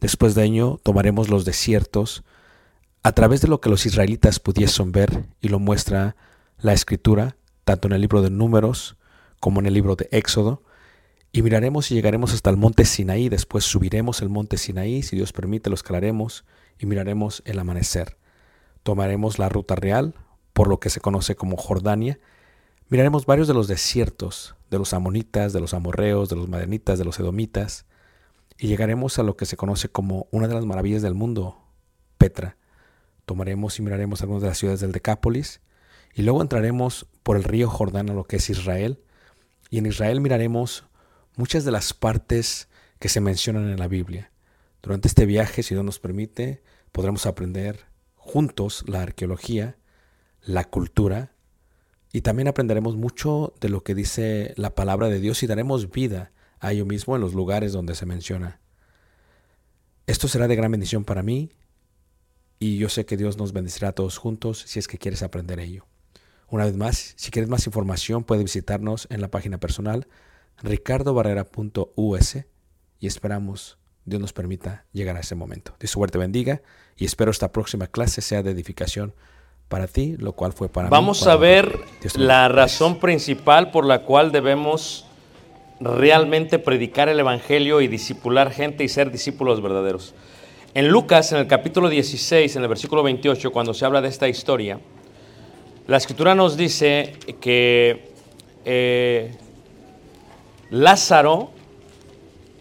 Después de ello tomaremos los desiertos, a través de lo que los israelitas pudiesen ver y lo muestra la escritura, tanto en el libro de Números como en el libro de Éxodo, y miraremos y llegaremos hasta el monte Sinaí, después subiremos el monte Sinaí, si Dios permite lo escalaremos y miraremos el amanecer. Tomaremos la ruta real, por lo que se conoce como Jordania, miraremos varios de los desiertos, de los amonitas, de los amorreos, de los madenitas, de los edomitas, y llegaremos a lo que se conoce como una de las maravillas del mundo, Petra tomaremos y miraremos algunas de las ciudades del Decápolis y luego entraremos por el río Jordán a lo que es Israel y en Israel miraremos muchas de las partes que se mencionan en la Biblia. Durante este viaje, si Dios nos permite, podremos aprender juntos la arqueología, la cultura y también aprenderemos mucho de lo que dice la palabra de Dios y daremos vida a ello mismo en los lugares donde se menciona. Esto será de gran bendición para mí y yo sé que Dios nos bendecirá a todos juntos si es que quieres aprender ello. Una vez más, si quieres más información, puedes visitarnos en la página personal ricardobarrera.us y esperamos Dios nos permita llegar a ese momento. Dios suerte bendiga y espero esta próxima clase sea de edificación para ti, lo cual fue para mí. Vamos a ver la razón principal por la cual debemos realmente predicar el Evangelio y discipular gente y ser discípulos verdaderos. En Lucas, en el capítulo 16, en el versículo 28, cuando se habla de esta historia, la escritura nos dice que eh, Lázaro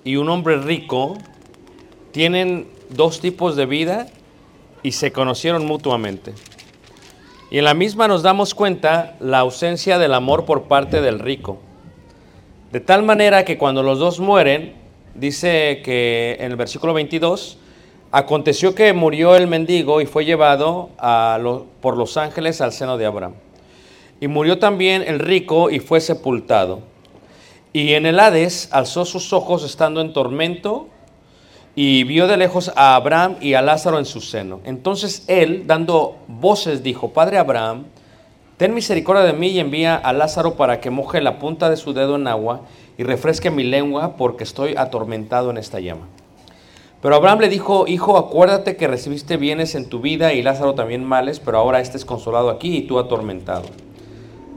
y un hombre rico tienen dos tipos de vida y se conocieron mutuamente. Y en la misma nos damos cuenta la ausencia del amor por parte del rico. De tal manera que cuando los dos mueren, dice que en el versículo 22, aconteció que murió el mendigo y fue llevado por los ángeles al seno de Abraham. Y murió también el rico y fue sepultado. Y en el Hades alzó sus ojos estando en tormento y vio de lejos a Abraham y a Lázaro en su seno. Entonces él, dando voces, dijo, Padre Abraham, ten misericordia de mí y envía a Lázaro para que moje la punta de su dedo en agua y refresque mi lengua porque estoy atormentado en esta llama. Pero Abraham le dijo, hijo, acuérdate que recibiste bienes en tu vida y Lázaro también males, pero ahora este es consolado aquí y tú atormentado.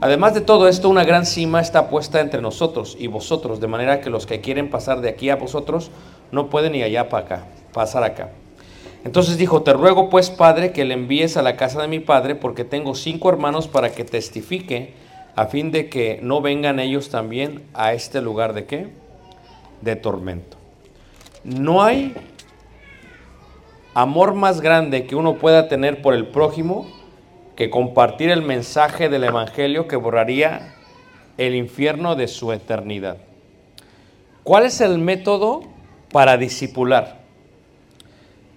Además de todo esto, una gran cima está puesta entre nosotros y vosotros, de manera que los que quieren pasar de aquí a vosotros no pueden ir allá para acá, pasar acá. Entonces dijo, te ruego pues, Padre, que le envíes a la casa de mi Padre, porque tengo cinco hermanos para que testifique, a fin de que no vengan ellos también a este lugar de qué? De tormento. No hay amor más grande que uno pueda tener por el prójimo que compartir el mensaje del Evangelio que borraría el infierno de su eternidad. ¿Cuál es el método para disipular?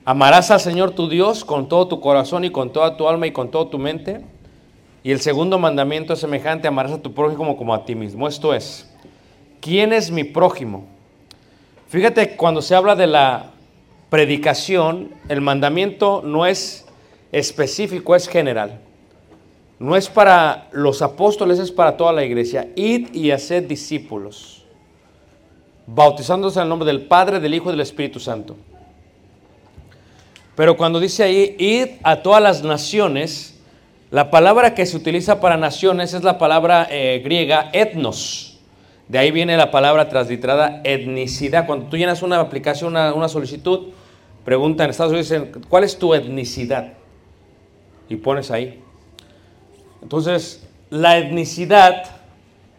Amarás al Señor tu Dios con todo tu corazón y con toda tu alma y con toda tu mente. Y el segundo mandamiento es semejante, amarás a tu prójimo como a ti mismo. Esto es, ¿quién es mi prójimo? Fíjate, cuando se habla de la predicación, el mandamiento no es específico, es general. No es para los apóstoles, es para toda la iglesia. Id y haced discípulos, bautizándose en el nombre del Padre, del Hijo y del Espíritu Santo. Pero cuando dice ahí, id a todas las naciones, la palabra que se utiliza para naciones es la palabra eh, griega etnos. De ahí viene la palabra transliterada etnicidad. Cuando tú llenas una aplicación, una, una solicitud, preguntan en Estados Unidos, dicen, ¿cuál es tu etnicidad? Y pones ahí. Entonces, la etnicidad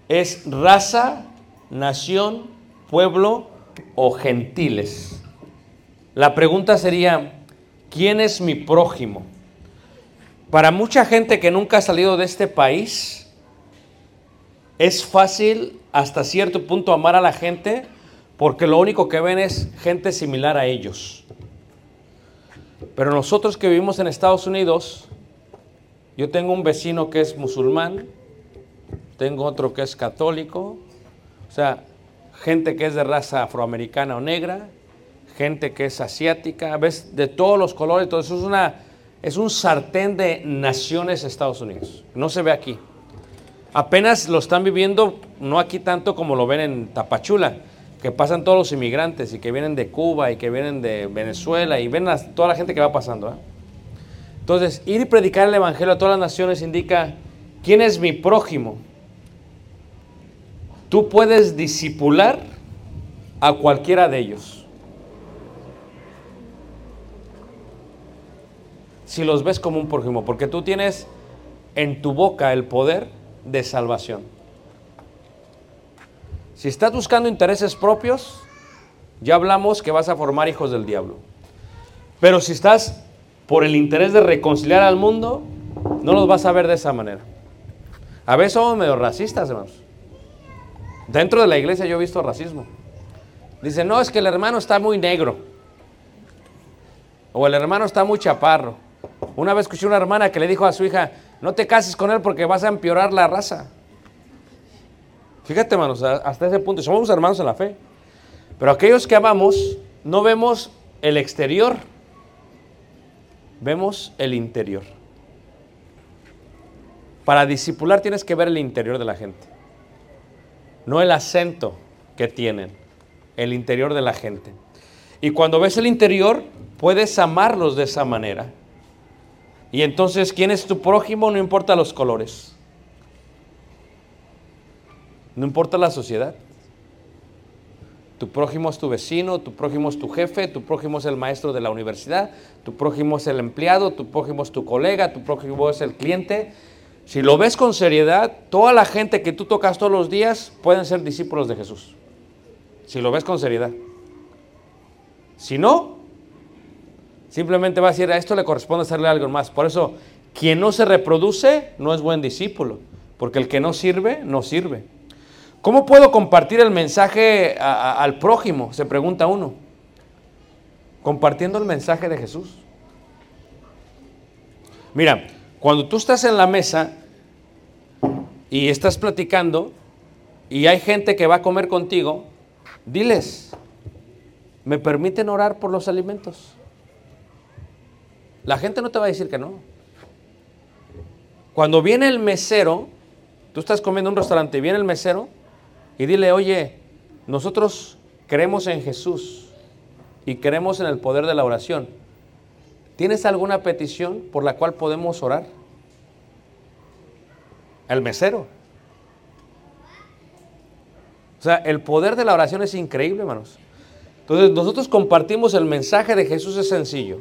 es raza, nación, pueblo o gentiles. La pregunta sería, ¿quién es mi prójimo? Para mucha gente que nunca ha salido de este país, es fácil hasta cierto punto amar a la gente porque lo único que ven es gente similar a ellos. Pero nosotros que vivimos en Estados Unidos, yo tengo un vecino que es musulmán, tengo otro que es católico, o sea, gente que es de raza afroamericana o negra, gente que es asiática, ves, de todos los colores, todo eso es una es un sartén de naciones Estados Unidos. No se ve aquí. Apenas lo están viviendo, no aquí tanto como lo ven en Tapachula, que pasan todos los inmigrantes y que vienen de Cuba y que vienen de Venezuela y ven a toda la gente que va pasando. ¿eh? Entonces, ir y predicar el Evangelio a todas las naciones indica quién es mi prójimo. Tú puedes disipular a cualquiera de ellos. Si los ves como un prójimo, porque tú tienes en tu boca el poder de salvación. Si estás buscando intereses propios, ya hablamos que vas a formar hijos del diablo. Pero si estás por el interés de reconciliar al mundo, no los vas a ver de esa manera. A veces somos medio racistas, hermanos. Dentro de la iglesia yo he visto racismo. Dicen, no, es que el hermano está muy negro. O el hermano está muy chaparro. Una vez escuché una hermana que le dijo a su hija, no te cases con él porque vas a empeorar la raza. Fíjate, hermanos, hasta ese punto. Somos hermanos en la fe. Pero aquellos que amamos, no vemos el exterior, vemos el interior. Para discipular tienes que ver el interior de la gente. No el acento que tienen, el interior de la gente. Y cuando ves el interior, puedes amarlos de esa manera. Y entonces, ¿quién es tu prójimo? No importa los colores. No importa la sociedad. Tu prójimo es tu vecino, tu prójimo es tu jefe, tu prójimo es el maestro de la universidad, tu prójimo es el empleado, tu prójimo es tu colega, tu prójimo es el cliente. Si lo ves con seriedad, toda la gente que tú tocas todos los días pueden ser discípulos de Jesús. Si lo ves con seriedad. Si no, simplemente va a decir, a esto le corresponde hacerle algo más. Por eso, quien no se reproduce no es buen discípulo, porque el que no sirve, no sirve. ¿Cómo puedo compartir el mensaje al prójimo? Se pregunta uno. Compartiendo el mensaje de Jesús. Mira, cuando tú estás en la mesa y estás platicando y hay gente que va a comer contigo, diles, ¿me permiten orar por los alimentos? La gente no te va a decir que no. Cuando viene el mesero, tú estás comiendo en un restaurante y viene el mesero y dile, oye, nosotros creemos en Jesús y creemos en el poder de la oración. ¿Tienes alguna petición por la cual podemos orar? El mesero. O sea, el poder de la oración es increíble, hermanos. Entonces, nosotros compartimos el mensaje de Jesús es sencillo.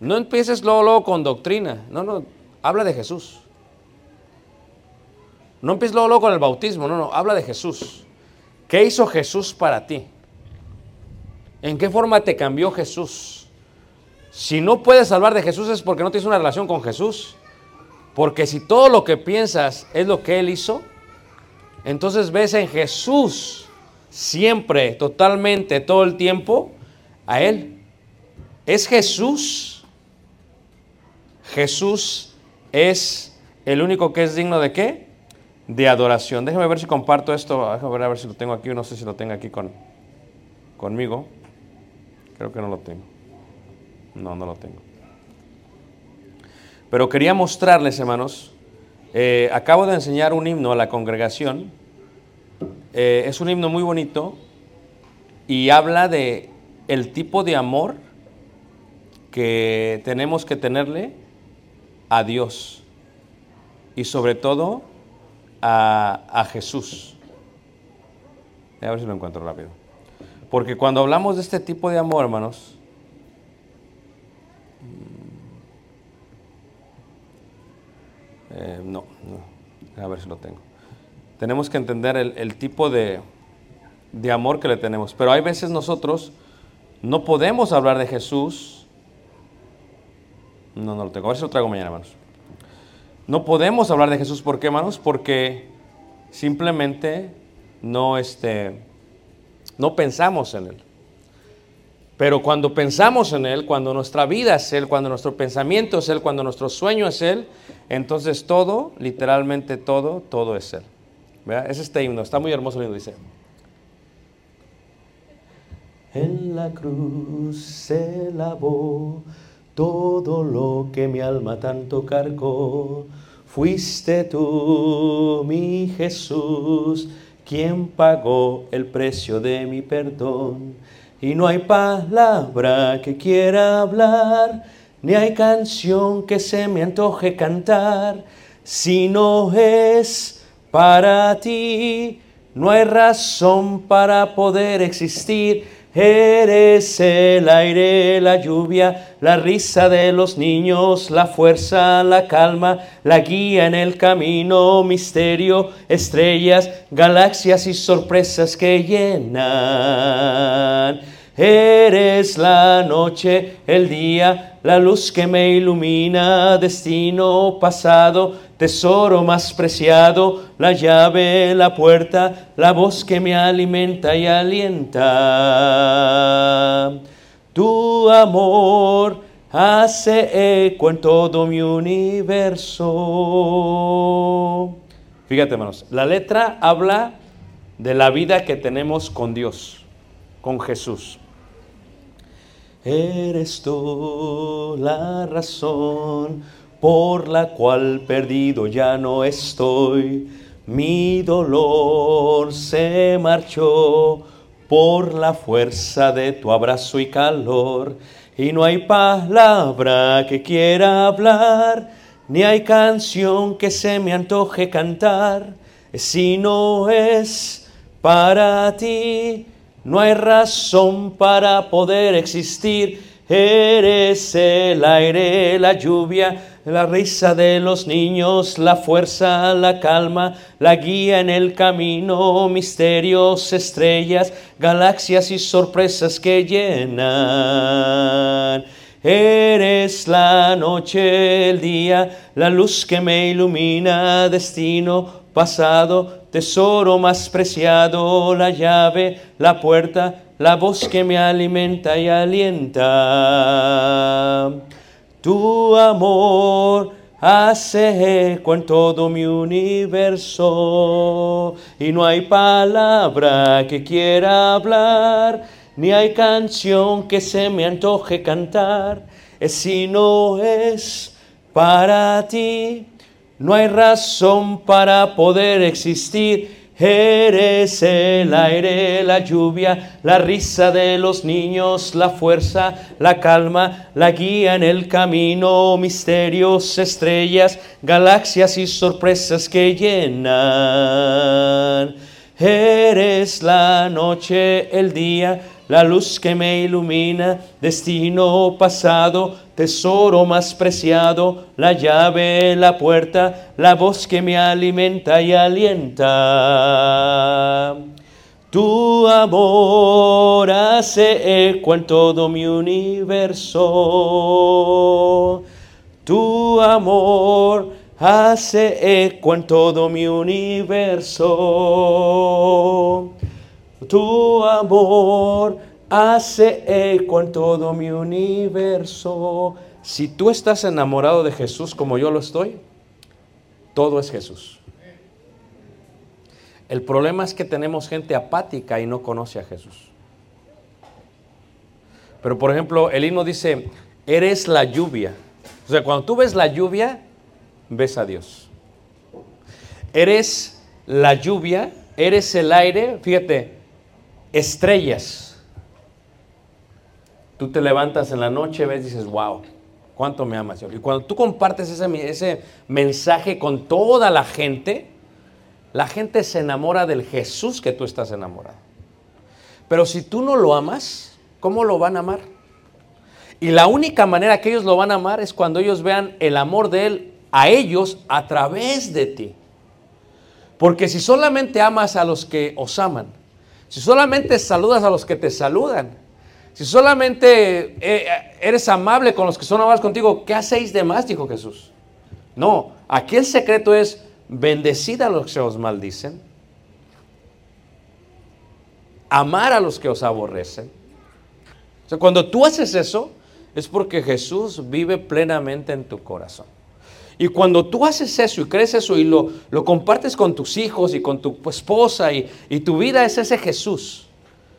No empieces luego, luego con doctrina. No, no, habla de Jesús. No empieces luego, luego con el bautismo. No, no, habla de Jesús. ¿Qué hizo Jesús para ti? ¿En qué forma te cambió Jesús? Si no puedes hablar de Jesús es porque no tienes una relación con Jesús. Porque si todo lo que piensas es lo que Él hizo, entonces ves en Jesús siempre, totalmente, todo el tiempo, a Él. Es Jesús. Jesús es el único que es digno de qué? De adoración. Déjame ver si comparto esto. Déjame ver a ver si lo tengo aquí. No sé si lo tengo aquí con, conmigo. Creo que no lo tengo. No, no lo tengo. Pero quería mostrarles, hermanos, eh, acabo de enseñar un himno a la congregación. Eh, es un himno muy bonito y habla de el tipo de amor que tenemos que tenerle a Dios y sobre todo a, a Jesús. A ver si lo encuentro rápido. Porque cuando hablamos de este tipo de amor, hermanos, Eh, no, no. A ver si lo tengo. Tenemos que entender el, el tipo de, de amor que le tenemos. Pero hay veces nosotros no podemos hablar de Jesús. No, no lo tengo. A ver si lo traigo mañana, hermanos. No podemos hablar de Jesús. ¿Por qué, hermanos? Porque simplemente no, este, no pensamos en Él. Pero cuando pensamos en Él, cuando nuestra vida es Él, cuando nuestro pensamiento es Él, cuando nuestro sueño es Él, entonces todo, literalmente todo, todo es Él. ¿Verdad? Es este himno, está muy hermoso el himno, dice. En la cruz se lavó todo lo que mi alma tanto cargó. Fuiste tú, mi Jesús, quien pagó el precio de mi perdón. Y no hay palabra que quiera hablar, ni hay canción que se me antoje cantar, si no es para ti. No hay razón para poder existir. Eres el aire, la lluvia, la risa de los niños, la fuerza, la calma, la guía en el camino, misterio, estrellas, galaxias y sorpresas que llenan. Eres la noche, el día, la luz que me ilumina, destino pasado, tesoro más preciado, la llave, la puerta, la voz que me alimenta y alienta. Tu amor hace eco en todo mi universo. Fíjate, hermanos, la letra habla de la vida que tenemos con Dios, con Jesús. Eres tú la razón por la cual perdido ya no estoy. Mi dolor se marchó por la fuerza de tu abrazo y calor. Y no hay palabra que quiera hablar, ni hay canción que se me antoje cantar, si no es para ti. No hay razón para poder existir. Eres el aire, la lluvia, la risa de los niños, la fuerza, la calma, la guía en el camino, misterios, estrellas, galaxias y sorpresas que llenan. Eres la noche, el día, la luz que me ilumina, destino, pasado, tesoro más preciado, la llave, la puerta, la voz que me alimenta y alienta. Tu amor hace eco en todo mi universo y no hay palabra que quiera hablar, ni hay canción que se me antoje cantar, si no es para ti. No hay razón para poder existir. Eres el aire, la lluvia, la risa de los niños, la fuerza, la calma, la guía en el camino, misterios, estrellas, galaxias y sorpresas que llenan. Eres la noche, el día, la luz que me ilumina, destino pasado, tesoro más preciado, la llave, la puerta, la voz que me alimenta y alienta. Tu amor hace eco en todo mi universo. Tu amor hace eco en todo mi universo. Tu amor hace eco en todo mi universo. Si tú estás enamorado de Jesús como yo lo estoy, todo es Jesús. El problema es que tenemos gente apática y no conoce a Jesús. Pero por ejemplo, el himno dice, eres la lluvia. O sea, cuando tú ves la lluvia, ves a Dios. Eres la lluvia, eres el aire, fíjate, estrellas. Tú te levantas en la noche, ves, dices, wow, cuánto me amas. Y cuando tú compartes ese, ese mensaje con toda la gente, la gente se enamora del Jesús que tú estás enamorado. Pero si tú no lo amas, ¿cómo lo van a amar? Y la única manera que ellos lo van a amar es cuando ellos vean el amor de Él a ellos a través de ti. Porque si solamente amas a los que os aman, si solamente saludas a los que te saludan, si solamente eh, eres amable con los que son amables contigo, ¿qué hacéis de más? Dijo Jesús. No, aquí el secreto es bendecid a los que os maldicen, amar a los que os aborrecen. O sea, cuando tú haces eso, es porque Jesús vive plenamente en tu corazón. Y cuando tú haces eso y crees eso y lo, lo compartes con tus hijos y con tu esposa y, y tu vida es ese Jesús.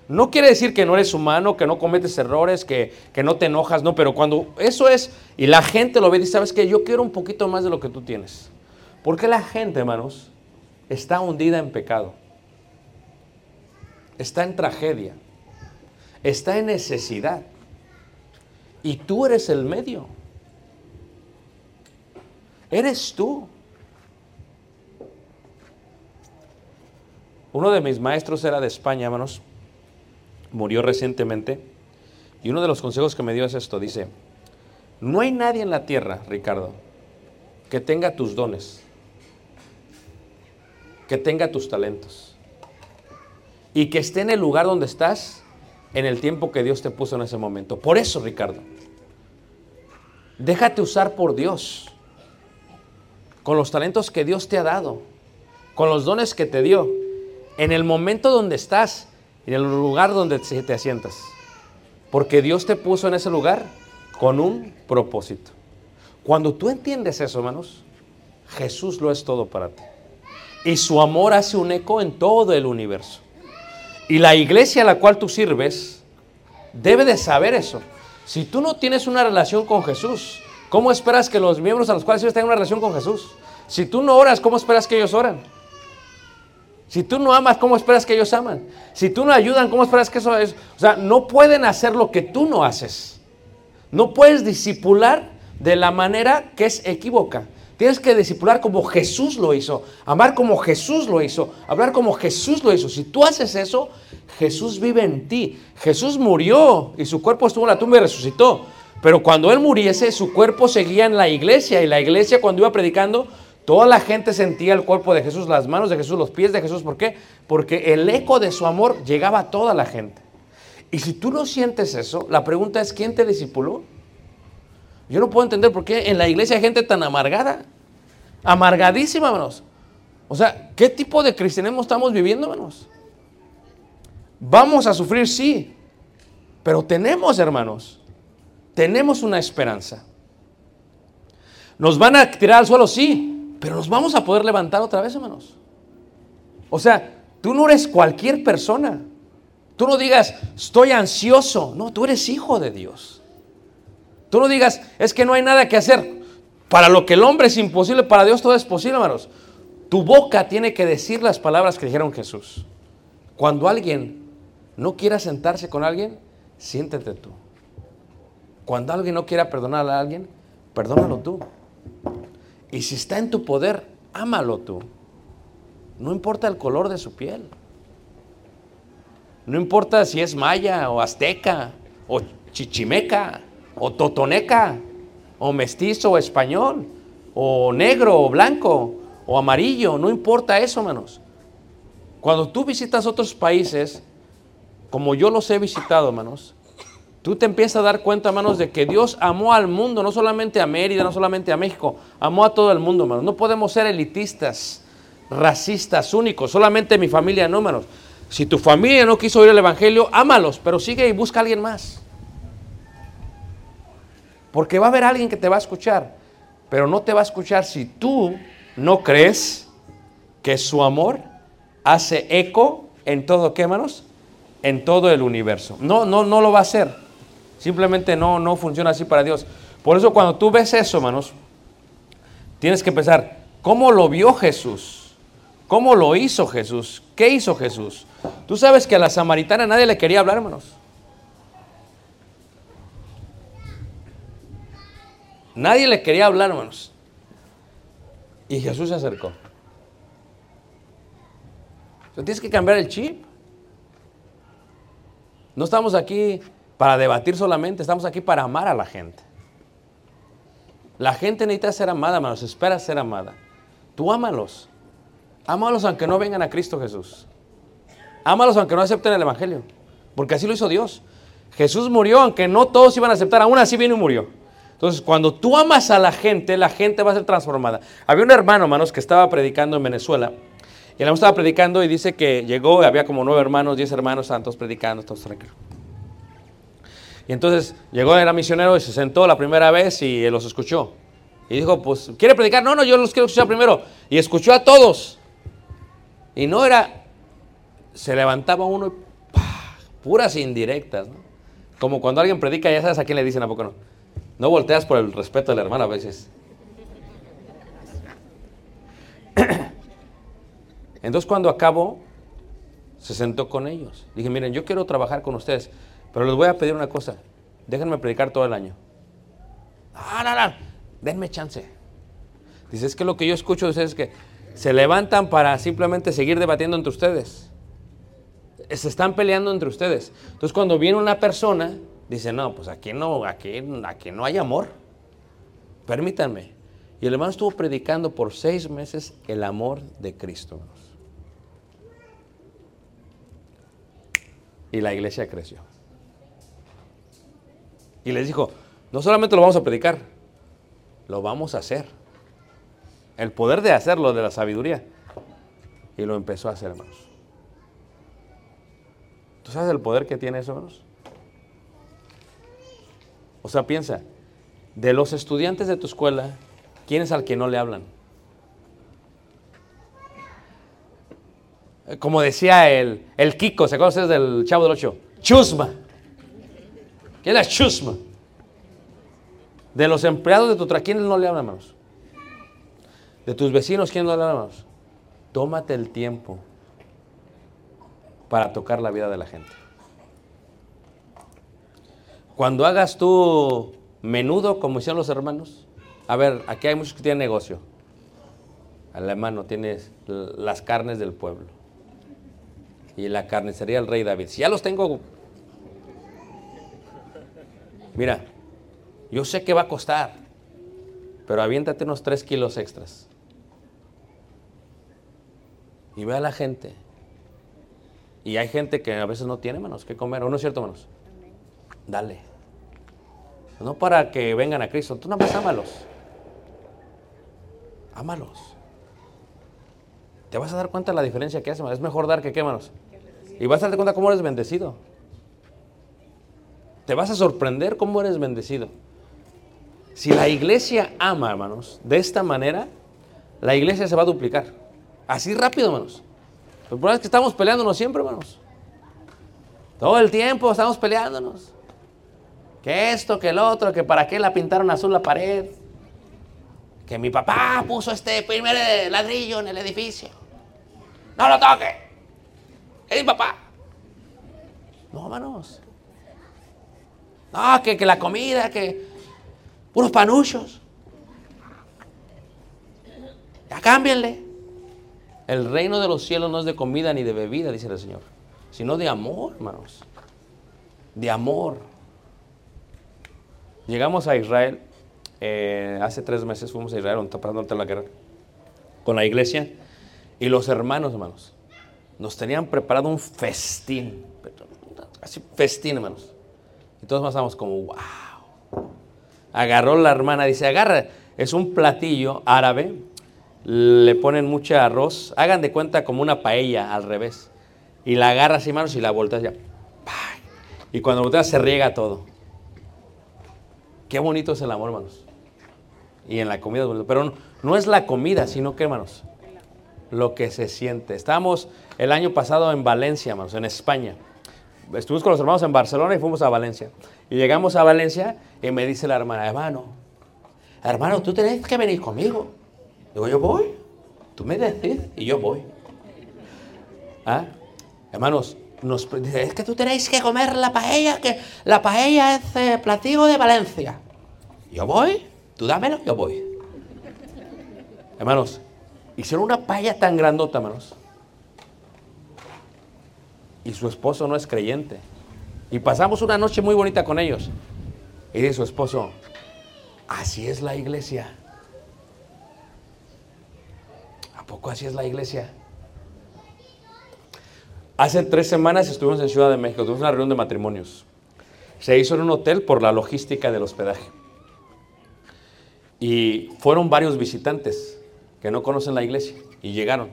No quiere decir que no eres humano, que no cometes errores, que, que no te enojas, no, pero cuando eso es y la gente lo ve y dice, sabes que yo quiero un poquito más de lo que tú tienes. Porque la gente, hermanos, está hundida en pecado, está en tragedia, está en necesidad. Y tú eres el medio. Eres tú. Uno de mis maestros era de España, hermanos. Murió recientemente. Y uno de los consejos que me dio es esto. Dice, no hay nadie en la tierra, Ricardo, que tenga tus dones, que tenga tus talentos. Y que esté en el lugar donde estás en el tiempo que Dios te puso en ese momento. Por eso, Ricardo, déjate usar por Dios con los talentos que Dios te ha dado, con los dones que te dio, en el momento donde estás, en el lugar donde te asientas. Porque Dios te puso en ese lugar con un propósito. Cuando tú entiendes eso, hermanos, Jesús lo es todo para ti. Y su amor hace un eco en todo el universo. Y la iglesia a la cual tú sirves debe de saber eso. Si tú no tienes una relación con Jesús, ¿cómo esperas que los miembros a los cuales sirves tengan una relación con Jesús? Si tú no oras, ¿cómo esperas que ellos oran? Si tú no amas, ¿cómo esperas que ellos aman? Si tú no ayudan, ¿cómo esperas que eso es? O sea, no pueden hacer lo que tú no haces. No puedes disipular de la manera que es equívoca. Tienes que discipular como Jesús lo hizo, amar como Jesús lo hizo, hablar como Jesús lo hizo. Si tú haces eso, Jesús vive en ti. Jesús murió y su cuerpo estuvo en la tumba y resucitó. Pero cuando él muriese, su cuerpo seguía en la iglesia y la iglesia cuando iba predicando, toda la gente sentía el cuerpo de Jesús, las manos de Jesús, los pies de Jesús. ¿Por qué? Porque el eco de su amor llegaba a toda la gente. Y si tú no sientes eso, la pregunta es, ¿quién te discipuló? Yo no puedo entender por qué en la iglesia hay gente tan amargada. Amargadísima, hermanos. O sea, ¿qué tipo de cristianismo estamos viviendo, hermanos? Vamos a sufrir, sí. Pero tenemos, hermanos, tenemos una esperanza. Nos van a tirar al suelo, sí. Pero nos vamos a poder levantar otra vez, hermanos. O sea, tú no eres cualquier persona. Tú no digas, estoy ansioso. No, tú eres hijo de Dios. Tú no digas, es que no hay nada que hacer. Para lo que el hombre es imposible, para Dios todo es posible, hermanos. Tu boca tiene que decir las palabras que dijeron Jesús. Cuando alguien no quiera sentarse con alguien, siéntete tú. Cuando alguien no quiera perdonar a alguien, perdónalo tú. Y si está en tu poder, ámalo tú. No importa el color de su piel. No importa si es maya o azteca o chichimeca o totoneca o mestizo o español o negro o blanco o amarillo. No importa eso, hermanos. Cuando tú visitas otros países, como yo los he visitado, hermanos, tú te empiezas a dar cuenta, hermanos, de que Dios amó al mundo, no solamente a Mérida, no solamente a México, amó a todo el mundo, hermanos. No podemos ser elitistas, racistas, únicos, solamente mi familia, no, hermanos. Si tu familia no quiso oír el Evangelio, ámalos, pero sigue y busca a alguien más. Porque va a haber alguien que te va a escuchar, pero no te va a escuchar si tú no crees que su amor hace eco en todo, ¿qué, hermanos? En todo el universo. No, no, no lo va a hacer. Simplemente no, no funciona así para Dios. Por eso cuando tú ves eso, hermanos, tienes que pensar, ¿cómo lo vio Jesús? ¿Cómo lo hizo Jesús? ¿Qué hizo Jesús? Tú sabes que a la samaritana nadie le quería hablar, hermanos. Nadie le quería hablar, hermanos. Y Jesús se acercó. Tienes que cambiar el chip. No estamos aquí para debatir solamente, estamos aquí para amar a la gente. La gente necesita ser amada, hermanos, espera ser amada. Tú ámalos. Ámalos aunque no vengan a Cristo Jesús. Ámalos aunque no acepten el Evangelio. Porque así lo hizo Dios. Jesús murió aunque no todos iban a aceptar, aún así vino y murió. Entonces, cuando tú amas a la gente, la gente va a ser transformada. Había un hermano, hermanos, que estaba predicando en Venezuela. Y él estaba predicando y dice que llegó, había como nueve hermanos, diez hermanos, santos predicando, todos tranquilos. Y entonces llegó, era misionero y se sentó la primera vez y los escuchó. Y dijo, pues, ¿quiere predicar? No, no, yo los quiero escuchar primero. Y escuchó a todos. Y no era, se levantaba uno y puras indirectas, ¿no? Como cuando alguien predica, ya sabes a quién le dicen, ¿a poco no? No volteas por el respeto de la hermana a veces. Entonces cuando acabó, se sentó con ellos. Dije, miren, yo quiero trabajar con ustedes, pero les voy a pedir una cosa. Déjenme predicar todo el año. Ah, no, no, denme chance. Dice, es que lo que yo escucho de ustedes es que se levantan para simplemente seguir debatiendo entre ustedes. Se están peleando entre ustedes. Entonces cuando viene una persona, dice, no, pues aquí no, aquí, aquí no hay amor. Permítanme. Y el hermano estuvo predicando por seis meses el amor de Cristo. Y la iglesia creció. Y les dijo, no solamente lo vamos a predicar, lo vamos a hacer. El poder de hacerlo, de la sabiduría. Y lo empezó a hacer, hermanos. ¿Tú sabes el poder que tiene eso, hermanos? O sea, piensa, de los estudiantes de tu escuela, ¿quién es al que no le hablan? Como decía el, el Kiko, ¿se acuerdan ustedes del Chavo del Ocho? Chusma. ¿Quién es chusma? De los empleados de tu trabajo, ¿quiénes no le hablan, hermanos? De tus vecinos, ¿quién no le hablan, hermanos? Tómate el tiempo para tocar la vida de la gente. Cuando hagas tú menudo, como hicieron los hermanos, a ver, aquí hay muchos que tienen negocio. Al hermano tienes l- las carnes del pueblo. Y la carnicería del rey David. Si ya los tengo, mira, yo sé que va a costar, pero aviéntate unos tres kilos extras. Y ve a la gente. Y hay gente que a veces no tiene manos que comer, ¿o no es cierto, manos? Dale. No para que vengan a Cristo, tú nada más ámalos. Ámalos. Te vas a dar cuenta de la diferencia que hace, es mejor dar que qué, manos. Y vas a darte cuenta cómo eres bendecido. Te vas a sorprender cómo eres bendecido. Si la iglesia ama, hermanos, de esta manera, la iglesia se va a duplicar. Así rápido, hermanos. El problema es que estamos peleándonos siempre, hermanos. Todo el tiempo estamos peleándonos. Que esto, que el otro, que para qué la pintaron azul la pared. que mi papá puso este primer ladrillo en el edificio. No lo toque. Es mi papá. No, hermanos. No, que, que la comida, que puros panuchos. Ya cámbienle. El reino de los cielos no es de comida ni de bebida, dice el Señor, sino de amor, hermanos. De amor. Llegamos a Israel, eh, hace tres meses fuimos a Israel, pasando la guerra, con la iglesia, y los hermanos, hermanos, nos tenían preparado un festín, así festín, hermanos. Y todos pasamos como, wow. Agarró la hermana, dice, agarra, es un platillo árabe, le ponen mucho arroz, hagan de cuenta como una paella al revés. Y la agarra así, hermanos, y la volteas ya. Y cuando volteas se riega todo. Qué bonito es el amor, hermanos. Y en la comida. Pero no, no es la comida, sino que, hermanos, lo que se siente. Estábamos el año pasado en Valencia, hermanos, en España. Estuvimos con los hermanos en Barcelona y fuimos a Valencia. Y llegamos a Valencia y me dice la hermana, hermano, hermano, tú tenés que venir conmigo. Digo, yo voy. Tú me decís y yo voy. ¿Ah? Hermanos, nos, dice, es que tú tenéis que comer la paella, que la paella es eh, platillo de Valencia. Yo voy, tú dámelo, yo voy. Hermanos, hicieron una paella tan grandota, hermanos. Y su esposo no es creyente. Y pasamos una noche muy bonita con ellos. Y dice su esposo, así es la iglesia. ¿A poco así es la iglesia? Hace tres semanas estuvimos en Ciudad de México, tuvimos una reunión de matrimonios. Se hizo en un hotel por la logística del hospedaje. Y fueron varios visitantes que no conocen la iglesia y llegaron.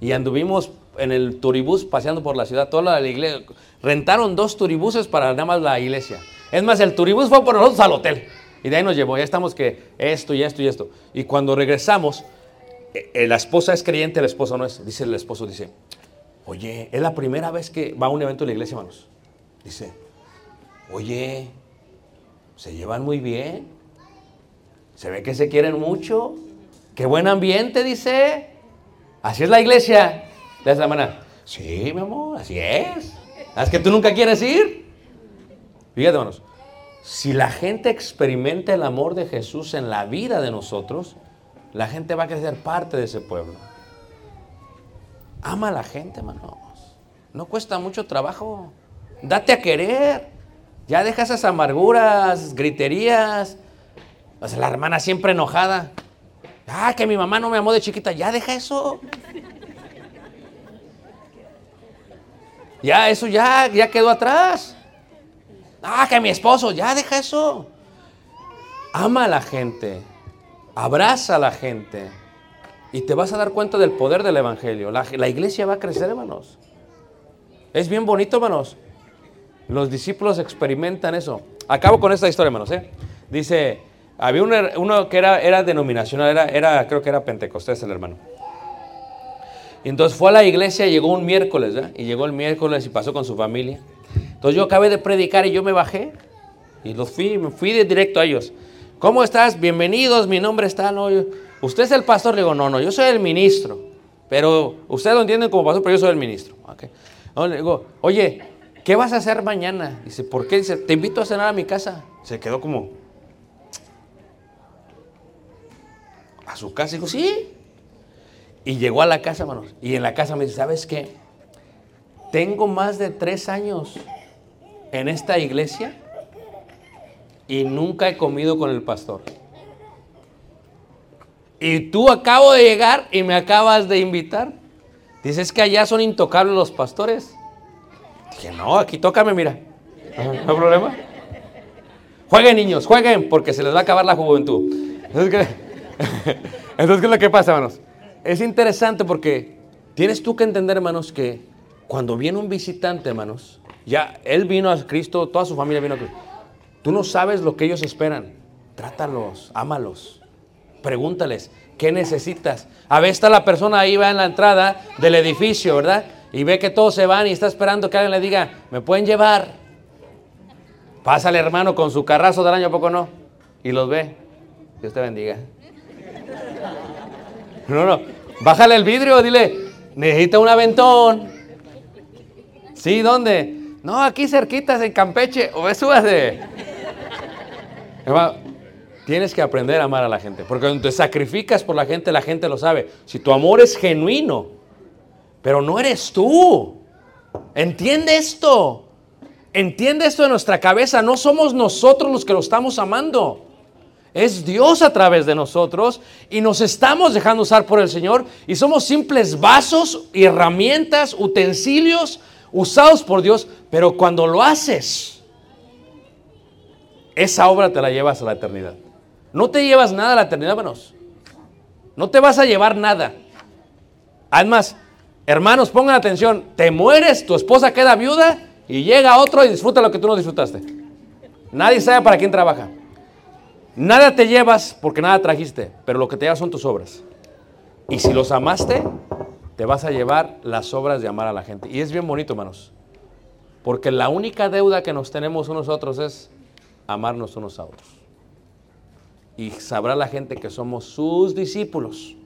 Y anduvimos en el turibús paseando por la ciudad, toda la iglesia. Rentaron dos turibuses para nada más la iglesia. Es más, el turibús fue por nosotros al hotel. Y de ahí nos llevó. Ya estamos que esto y esto y esto. Y cuando regresamos, eh, eh, la esposa es creyente, el esposo no es. Dice el esposo, dice, oye, es la primera vez que va a un evento de la iglesia, hermanos. Dice, oye, se llevan muy bien. Se ve que se quieren mucho. Qué buen ambiente, dice. Así es la iglesia. De esa manera. Sí, mi amor, así es. ¿Es que tú nunca quieres ir? Fíjate, hermanos. Si la gente experimenta el amor de Jesús en la vida de nosotros, la gente va a ser parte de ese pueblo. Ama a la gente, hermanos. No cuesta mucho trabajo. Date a querer. Ya deja esas amarguras, griterías. La hermana siempre enojada. Ah, que mi mamá no me amó de chiquita. Ya deja eso. Ya, eso ya, ya quedó atrás. Ah, que mi esposo, ya deja eso. Ama a la gente. Abraza a la gente. Y te vas a dar cuenta del poder del Evangelio. La, la iglesia va a crecer, hermanos. Es bien bonito, hermanos. Los discípulos experimentan eso. Acabo con esta historia, hermanos. ¿eh? Dice, había uno, uno que era, era denominacional, era, era, creo que era Pentecostés el hermano. Entonces fue a la iglesia, llegó un miércoles, ¿verdad? Y llegó el miércoles y pasó con su familia. Entonces yo acabé de predicar y yo me bajé y los fui, me fui directo a ellos. ¿Cómo estás? Bienvenidos, mi nombre está, no, ¿Usted es el pastor? Le digo, no, no, yo soy el ministro. Pero ustedes lo entienden como pastor, pero yo soy el ministro. Ok. No, le digo, oye, ¿qué vas a hacer mañana? Dice, ¿por qué? Dice, te invito a cenar a mi casa. Se quedó como... ¿A su casa? Digo, sí. Y llegó a la casa, hermanos. Y en la casa me dice, ¿sabes qué? Tengo más de tres años en esta iglesia y nunca he comido con el pastor. Y tú acabo de llegar y me acabas de invitar. Dices que allá son intocables los pastores. Dije, no, aquí tócame, mira. No hay problema. Jueguen, niños, jueguen, porque se les va a acabar la juventud. Entonces, ¿qué, Entonces, ¿qué es lo que pasa, hermanos? Es interesante porque tienes tú que entender, hermanos, que cuando viene un visitante, hermanos, ya él vino a Cristo, toda su familia vino a Cristo. Tú no sabes lo que ellos esperan. Trátalos, ámalos. Pregúntales, ¿qué necesitas? A veces está la persona ahí, va en la entrada del edificio, ¿verdad? Y ve que todos se van y está esperando que alguien le diga, ¿me pueden llevar? Pásale, hermano, con su carrazo del año, ¿a poco no? Y los ve. Dios te bendiga. No, no. Bájale el vidrio, dile, necesita un aventón. Sí, ¿dónde? No, aquí cerquitas en Campeche. O súbase. Tienes que aprender a amar a la gente. Porque cuando te sacrificas por la gente, la gente lo sabe. Si tu amor es genuino, pero no eres tú. Entiende esto. Entiende esto en nuestra cabeza. No somos nosotros los que lo estamos amando. Es Dios a través de nosotros y nos estamos dejando usar por el Señor y somos simples vasos herramientas, utensilios usados por Dios, pero cuando lo haces, esa obra te la llevas a la eternidad. No te llevas nada a la eternidad, hermanos. No te vas a llevar nada. Además, hermanos, pongan atención, te mueres, tu esposa queda viuda y llega otro y disfruta lo que tú no disfrutaste. Nadie sabe para quién trabaja. Nada te llevas porque nada trajiste, pero lo que te llevas son tus obras. Y si los amaste, te vas a llevar las obras de amar a la gente. Y es bien bonito, hermanos. Porque la única deuda que nos tenemos unos otros es amarnos unos a otros. Y sabrá la gente que somos sus discípulos.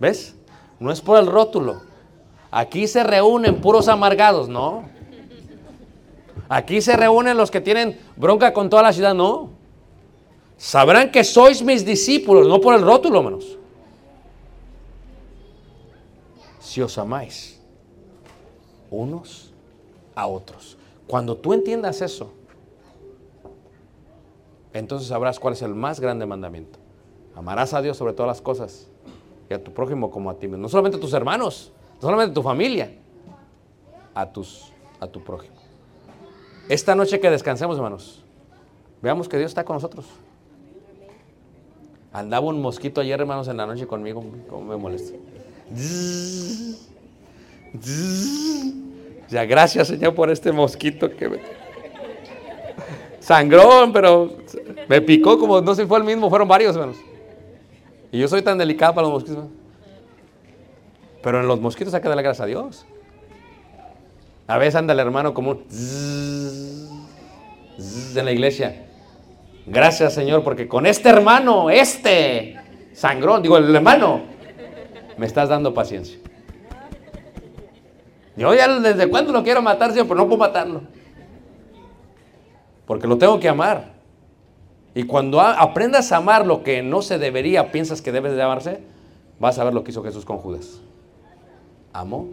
¿Ves? No es por el rótulo. Aquí se reúnen puros amargados, no. Aquí se reúnen los que tienen bronca con toda la ciudad, no. Sabrán que sois mis discípulos, no por el rótulo, menos. Si os amáis unos a otros. Cuando tú entiendas eso, entonces sabrás cuál es el más grande mandamiento. Amarás a Dios sobre todas las cosas y a tu prójimo como a ti mismo. No solamente a tus hermanos, no solamente a tu familia, a, tus, a tu prójimo. Esta noche que descansemos, hermanos, veamos que Dios está con nosotros. Andaba un mosquito ayer, hermanos, en la noche conmigo, como me molesta. Ya, gracias, Señor, por este mosquito que me... Sangrón, pero me picó como, no si fue el mismo, fueron varios, hermanos. Y yo soy tan delicado para los mosquitos. Pero en los mosquitos hay que darle gracias a Dios. A veces anda el hermano como un en la iglesia. Gracias, Señor, porque con este hermano, este sangrón, digo, el hermano, me estás dando paciencia. Yo ya desde cuándo lo quiero matar, Señor, pero no puedo matarlo. Porque lo tengo que amar. Y cuando aprendas a amar lo que no se debería, piensas que debes de amarse, vas a ver lo que hizo Jesús con Judas. Amó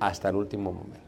hasta el último momento.